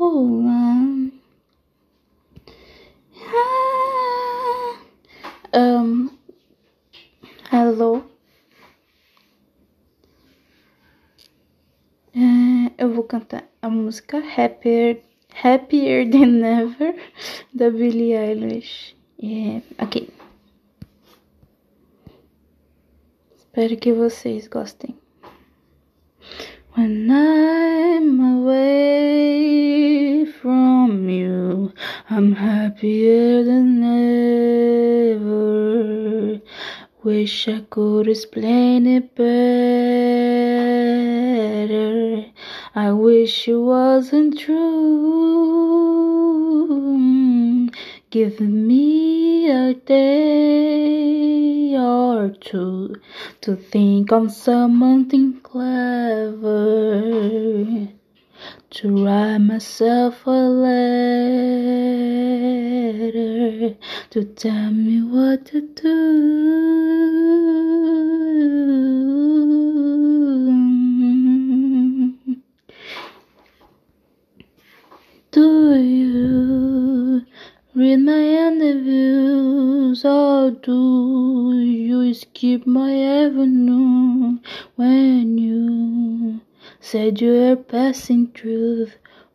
On. Ah. Um, hello. É, eu vou cantar a música Happier, Happier Than Ever da Billie Eilish. É, ok. Espero que vocês gostem. When I'm away from you, I'm happier than ever. Wish I could explain it better. I wish it wasn't true. Give me a day or two to think on something clever. To write myself a letter to tell me what to do. Do you read my interviews or do you skip my avenue when you said you were passing through?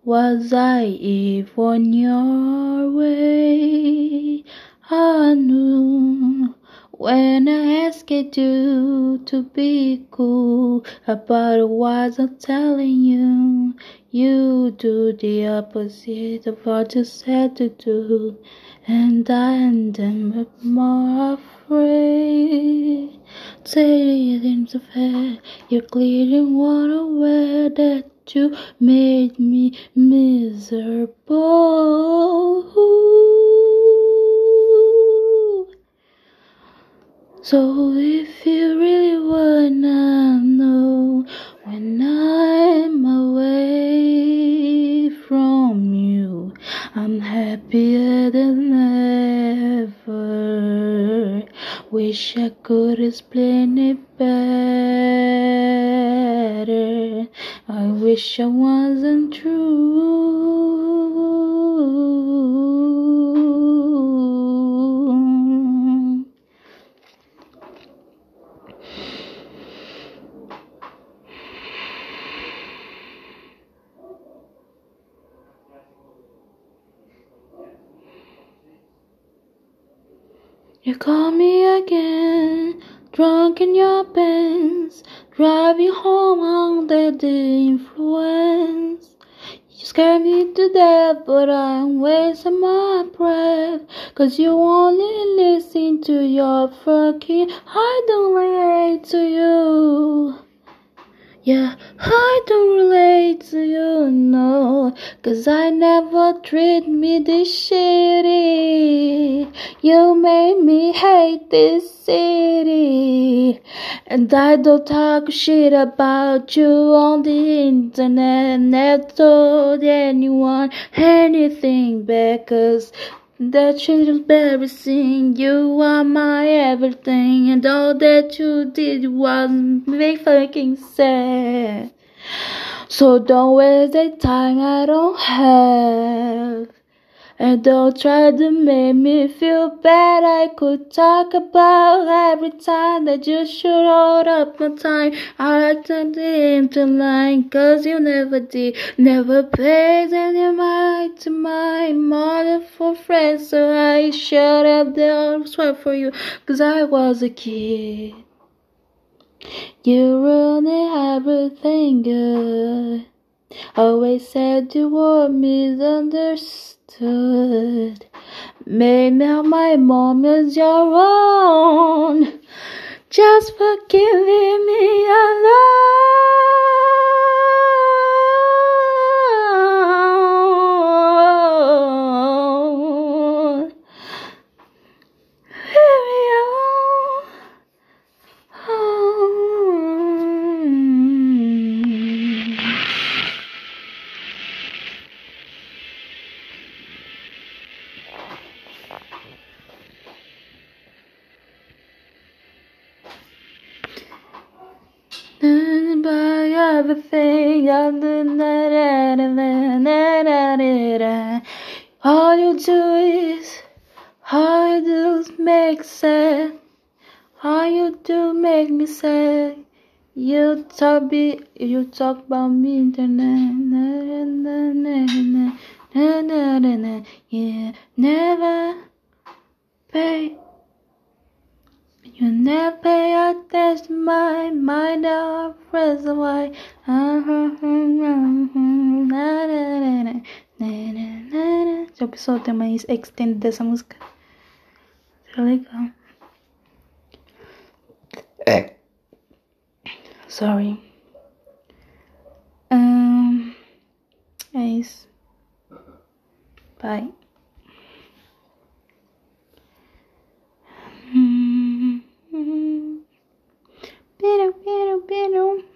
Was I even your way? I knew when I asked you to be cool about what I'm telling you. You do the opposite of what you said to do, and I am more afraid. Saying to fair, you clearly want aware that you made me miserable. So if you Wish I could explain it better. I wish I wasn't true. You call me again, drunk in your pants, driving home under the influence. You scare me to death, but I'm wasting my breath. Cause you only listen to your fucking, I don't relate to you. Yeah, I don't relate to you, no. Cause I never treat me this shitty. You made me hate this city. And I don't talk shit about you on the internet. Never told anyone anything back. That is embarrassing. You are my everything, and all that you did was make fucking sad. So don't waste the time I don't have. And don't try to make me feel bad. I could talk about every time that you should hold up my time. I turned into line, cause you never did. Never paid any mind to my mother for friends. So I shut up the swear for you, cause I was a kid. You ruined everything good. Always said you were misunderstood. Now my mom is your own. Just for giving me alone. everything. All you do is, all you do makes sense. All you do make me sad. You talk be, you talk about me internet. Yeah, never pay. You never pay attention to my mind, our friends, why? Já pensou ter uma extended dessa música? Seria legal. É. Sorry. Um, é isso. Bye. Pero, pero, pero.